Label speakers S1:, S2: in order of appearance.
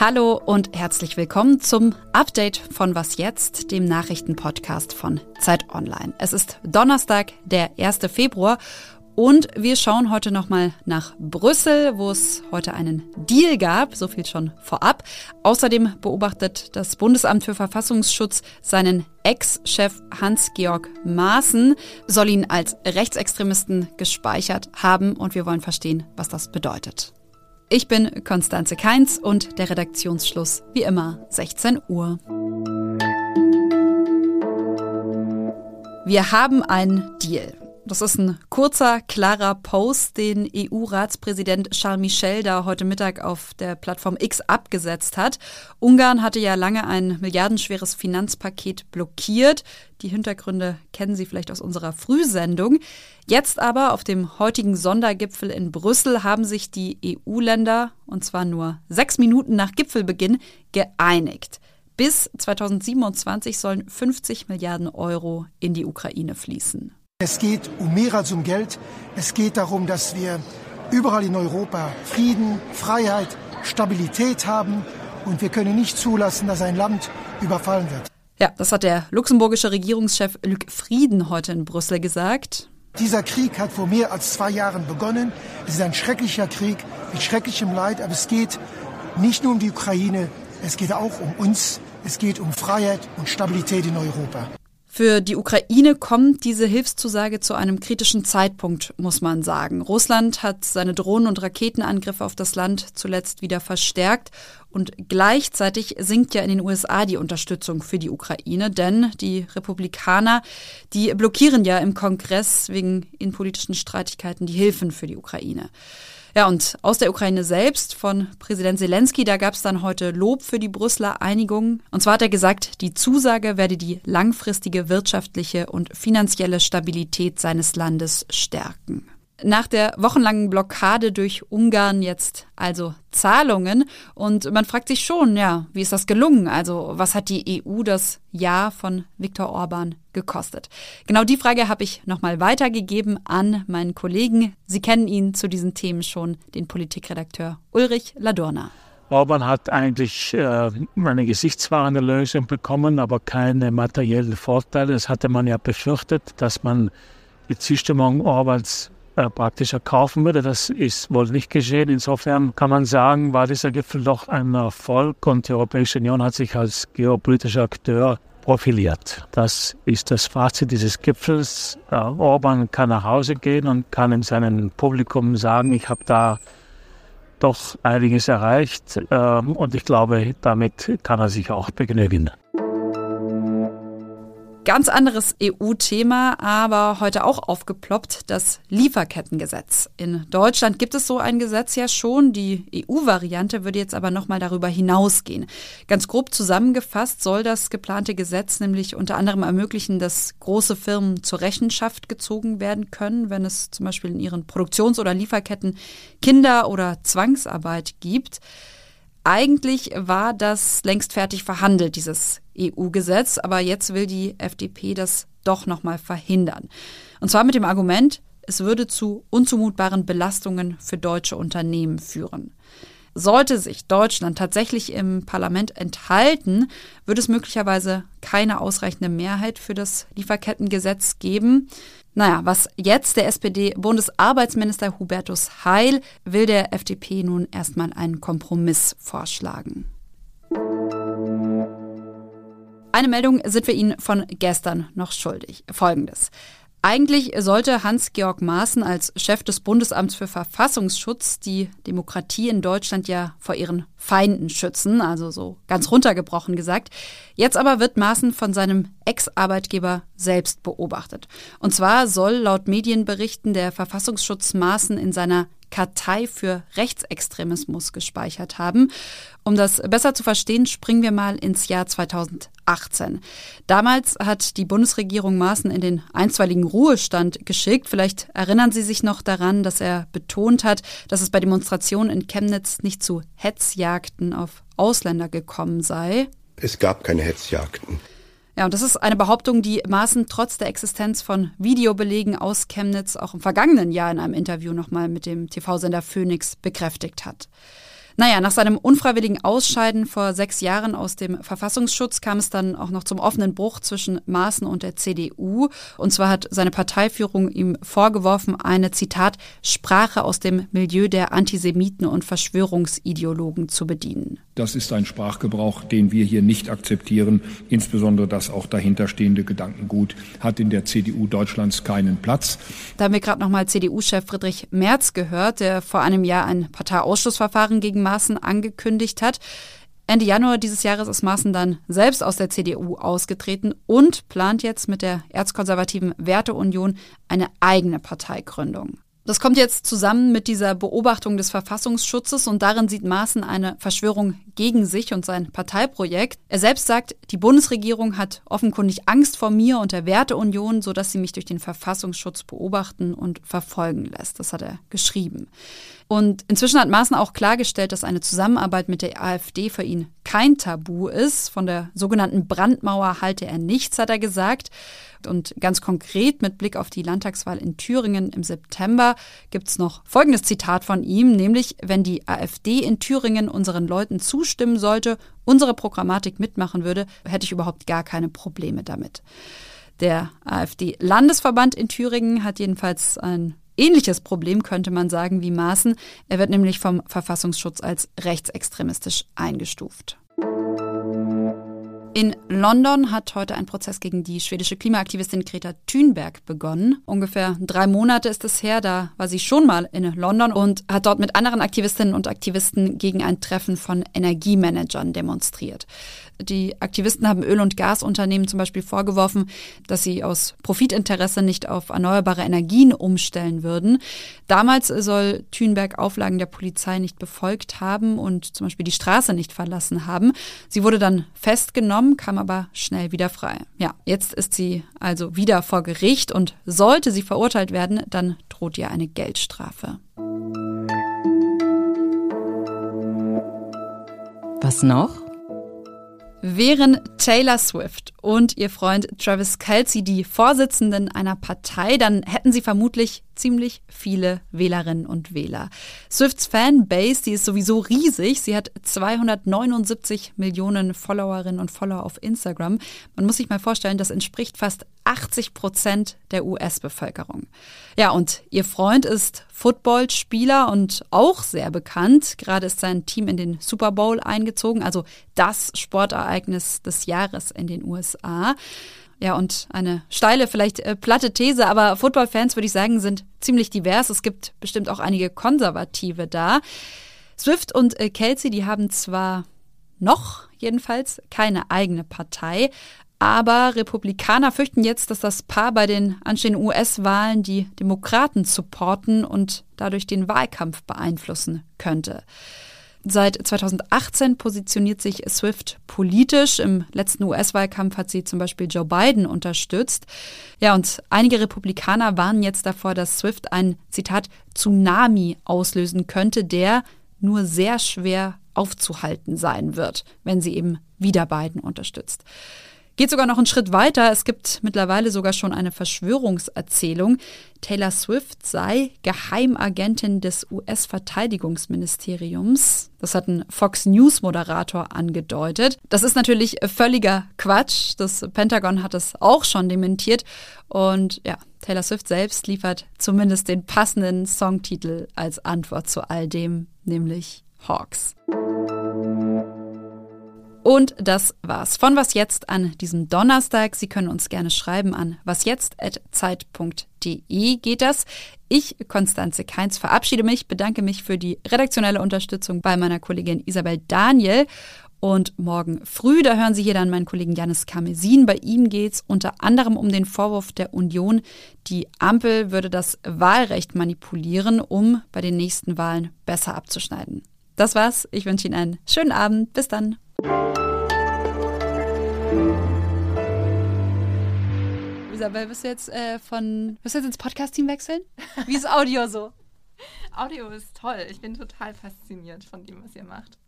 S1: Hallo und herzlich willkommen zum Update von Was jetzt, dem Nachrichtenpodcast von Zeit Online. Es ist Donnerstag, der 1. Februar und wir schauen heute nochmal nach Brüssel, wo es heute einen Deal gab, so viel schon vorab. Außerdem beobachtet das Bundesamt für Verfassungsschutz seinen Ex-Chef Hans-Georg Maaßen, soll ihn als Rechtsextremisten gespeichert haben und wir wollen verstehen, was das bedeutet. Ich bin Konstanze Keins und der Redaktionsschluss wie immer 16 Uhr. Wir haben einen Deal. Das ist ein kurzer, klarer Post, den EU-Ratspräsident Charles Michel da heute Mittag auf der Plattform X abgesetzt hat. Ungarn hatte ja lange ein milliardenschweres Finanzpaket blockiert. Die Hintergründe kennen Sie vielleicht aus unserer Frühsendung. Jetzt aber auf dem heutigen Sondergipfel in Brüssel haben sich die EU-Länder, und zwar nur sechs Minuten nach Gipfelbeginn, geeinigt. Bis 2027 sollen 50 Milliarden Euro in die Ukraine fließen.
S2: Es geht um mehr als um Geld. Es geht darum, dass wir überall in Europa Frieden, Freiheit, Stabilität haben. Und wir können nicht zulassen, dass ein Land überfallen wird.
S1: Ja, das hat der luxemburgische Regierungschef Luc Frieden heute in Brüssel gesagt.
S2: Dieser Krieg hat vor mehr als zwei Jahren begonnen. Es ist ein schrecklicher Krieg mit schrecklichem Leid, aber es geht nicht nur um die Ukraine, es geht auch um uns, es geht um Freiheit und Stabilität in Europa.
S1: Für die Ukraine kommt diese Hilfszusage zu einem kritischen Zeitpunkt, muss man sagen. Russland hat seine Drohnen- und Raketenangriffe auf das Land zuletzt wieder verstärkt und gleichzeitig sinkt ja in den USA die Unterstützung für die Ukraine, denn die Republikaner, die blockieren ja im Kongress wegen innenpolitischen Streitigkeiten die Hilfen für die Ukraine. Ja, und aus der Ukraine selbst von Präsident Zelensky, da gab es dann heute Lob für die Brüsseler Einigung. Und zwar hat er gesagt, die Zusage werde die langfristige wirtschaftliche und finanzielle Stabilität seines Landes stärken. Nach der wochenlangen Blockade durch Ungarn jetzt also Zahlungen. Und man fragt sich schon, ja, wie ist das gelungen? Also was hat die EU das Ja von Viktor Orban gekostet? Genau die Frage habe ich nochmal weitergegeben an meinen Kollegen. Sie kennen ihn zu diesen Themen schon, den Politikredakteur Ulrich Ladurna.
S3: Orban hat eigentlich äh, eine gesichtswahrende Lösung bekommen, aber keine materiellen Vorteile. Das hatte man ja befürchtet, dass man die Zustimmung Orbans äh, praktisch erkaufen würde. Das ist wohl nicht geschehen. Insofern kann man sagen, war dieser Gipfel doch ein Erfolg und die Europäische Union hat sich als geopolitischer Akteur profiliert. Das ist das Fazit dieses Gipfels. Äh, Orban kann nach Hause gehen und kann in seinem Publikum sagen, ich habe da doch einiges erreicht äh, und ich glaube, damit kann er sich auch begnügen.
S1: Ganz anderes EU-Thema, aber heute auch aufgeploppt, das Lieferkettengesetz. In Deutschland gibt es so ein Gesetz ja schon. Die EU-Variante würde jetzt aber nochmal darüber hinausgehen. Ganz grob zusammengefasst soll das geplante Gesetz nämlich unter anderem ermöglichen, dass große Firmen zur Rechenschaft gezogen werden können, wenn es zum Beispiel in ihren Produktions- oder Lieferketten Kinder- oder Zwangsarbeit gibt. Eigentlich war das längst fertig verhandelt, dieses EU-Gesetz, aber jetzt will die FDP das doch nochmal verhindern. Und zwar mit dem Argument, es würde zu unzumutbaren Belastungen für deutsche Unternehmen führen. Sollte sich Deutschland tatsächlich im Parlament enthalten, würde es möglicherweise keine ausreichende Mehrheit für das Lieferkettengesetz geben. Naja, was jetzt der SPD-Bundesarbeitsminister Hubertus Heil will der FDP nun erstmal einen Kompromiss vorschlagen. Eine Meldung sind wir Ihnen von gestern noch schuldig. Folgendes. Eigentlich sollte Hans-Georg Maaßen als Chef des Bundesamts für Verfassungsschutz die Demokratie in Deutschland ja vor ihren Feinden schützen, also so ganz runtergebrochen gesagt. Jetzt aber wird Maaßen von seinem Ex-Arbeitgeber selbst beobachtet. Und zwar soll laut Medienberichten der Verfassungsschutz Maaßen in seiner Kartei für Rechtsextremismus gespeichert haben. Um das besser zu verstehen, springen wir mal ins Jahr 2018. Damals hat die Bundesregierung Maaßen in den einstweiligen Ruhestand geschickt. Vielleicht erinnern Sie sich noch daran, dass er betont hat, dass es bei Demonstrationen in Chemnitz nicht zu Hetzjagden auf Ausländer gekommen sei.
S4: Es gab keine Hetzjagden.
S1: Ja, und das ist eine Behauptung, die Maaßen trotz der Existenz von Videobelegen aus Chemnitz auch im vergangenen Jahr in einem Interview nochmal mit dem TV-Sender Phoenix bekräftigt hat. Naja, nach seinem unfreiwilligen Ausscheiden vor sechs Jahren aus dem Verfassungsschutz kam es dann auch noch zum offenen Bruch zwischen Maaßen und der CDU. Und zwar hat seine Parteiführung ihm vorgeworfen, eine Zitat Sprache aus dem Milieu der Antisemiten und Verschwörungsideologen zu bedienen.
S4: Das ist ein Sprachgebrauch, den wir hier nicht akzeptieren. Insbesondere das auch dahinterstehende Gedankengut hat in der CDU Deutschlands keinen Platz.
S1: Da haben wir gerade noch mal CDU-Chef Friedrich Merz gehört, der vor einem Jahr ein Parteiausschlussverfahren gegen Maaßen angekündigt hat. Ende Januar dieses Jahres ist Maaßen dann selbst aus der CDU ausgetreten und plant jetzt mit der erzkonservativen Werteunion eine eigene Parteigründung. Das kommt jetzt zusammen mit dieser Beobachtung des Verfassungsschutzes und darin sieht Maaßen eine Verschwörung gegen sich und sein Parteiprojekt. Er selbst sagt, die Bundesregierung hat offenkundig Angst vor mir und der Werteunion, sodass sie mich durch den Verfassungsschutz beobachten und verfolgen lässt. Das hat er geschrieben. Und inzwischen hat Maaßen auch klargestellt, dass eine Zusammenarbeit mit der AfD für ihn kein Tabu ist. Von der sogenannten Brandmauer halte er nichts, hat er gesagt. Und ganz konkret mit Blick auf die Landtagswahl in Thüringen im September gibt es noch folgendes Zitat von ihm, nämlich wenn die AfD in Thüringen unseren Leuten zustimmen sollte, unsere Programmatik mitmachen würde, hätte ich überhaupt gar keine Probleme damit. Der AfD-Landesverband in Thüringen hat jedenfalls ein ähnliches Problem, könnte man sagen, wie Maaßen. Er wird nämlich vom Verfassungsschutz als rechtsextremistisch eingestuft. In London hat heute ein Prozess gegen die schwedische Klimaaktivistin Greta Thunberg begonnen. Ungefähr drei Monate ist es her, da war sie schon mal in London und hat dort mit anderen Aktivistinnen und Aktivisten gegen ein Treffen von Energiemanagern demonstriert. Die Aktivisten haben Öl- und Gasunternehmen zum Beispiel vorgeworfen, dass sie aus Profitinteresse nicht auf erneuerbare Energien umstellen würden. Damals soll Thünberg Auflagen der Polizei nicht befolgt haben und zum Beispiel die Straße nicht verlassen haben. Sie wurde dann festgenommen, kam aber schnell wieder frei. Ja, jetzt ist sie also wieder vor Gericht und sollte sie verurteilt werden, dann droht ihr eine Geldstrafe.
S5: Was noch?
S1: Wären Taylor Swift und ihr Freund Travis Kelsey die Vorsitzenden einer Partei, dann hätten sie vermutlich ziemlich viele Wählerinnen und Wähler. Swifts Fanbase, die ist sowieso riesig. Sie hat 279 Millionen Followerinnen und Follower auf Instagram. Man muss sich mal vorstellen, das entspricht fast 80 Prozent der US-Bevölkerung. Ja, und ihr Freund ist Footballspieler und auch sehr bekannt. Gerade ist sein Team in den Super Bowl eingezogen, also das Sportereignis des Jahres in den USA. Ja, und eine steile, vielleicht äh, platte These, aber Footballfans, würde ich sagen, sind ziemlich divers. Es gibt bestimmt auch einige Konservative da. Swift und äh, Kelsey, die haben zwar noch jedenfalls keine eigene Partei, aber Republikaner fürchten jetzt, dass das Paar bei den anstehenden US-Wahlen die Demokraten supporten und dadurch den Wahlkampf beeinflussen könnte. Seit 2018 positioniert sich Swift politisch. Im letzten US-Wahlkampf hat sie zum Beispiel Joe Biden unterstützt. Ja, und einige Republikaner warnen jetzt davor, dass Swift ein, Zitat, Tsunami auslösen könnte, der nur sehr schwer aufzuhalten sein wird, wenn sie eben wieder Biden unterstützt. Geht sogar noch einen Schritt weiter. Es gibt mittlerweile sogar schon eine Verschwörungserzählung. Taylor Swift sei Geheimagentin des US-Verteidigungsministeriums. Das hat ein Fox News-Moderator angedeutet. Das ist natürlich völliger Quatsch. Das Pentagon hat es auch schon dementiert. Und ja, Taylor Swift selbst liefert zumindest den passenden Songtitel als Antwort zu all dem, nämlich Hawks. Und das war's von Was Jetzt an diesem Donnerstag. Sie können uns gerne schreiben an wasjetzt.zeit.de geht das. Ich, Konstanze Keins, verabschiede mich, bedanke mich für die redaktionelle Unterstützung bei meiner Kollegin Isabel Daniel. Und morgen früh, da hören Sie hier dann meinen Kollegen Janis Kamesin. Bei ihm geht's unter anderem um den Vorwurf der Union, die Ampel würde das Wahlrecht manipulieren, um bei den nächsten Wahlen besser abzuschneiden. Das war's. Ich wünsche Ihnen einen schönen Abend. Bis dann. Isabel, wirst du jetzt äh, von, wirst du jetzt ins Podcast-Team wechseln? Wie ist Audio so?
S6: Audio ist toll. Ich bin total fasziniert von dem, was ihr macht.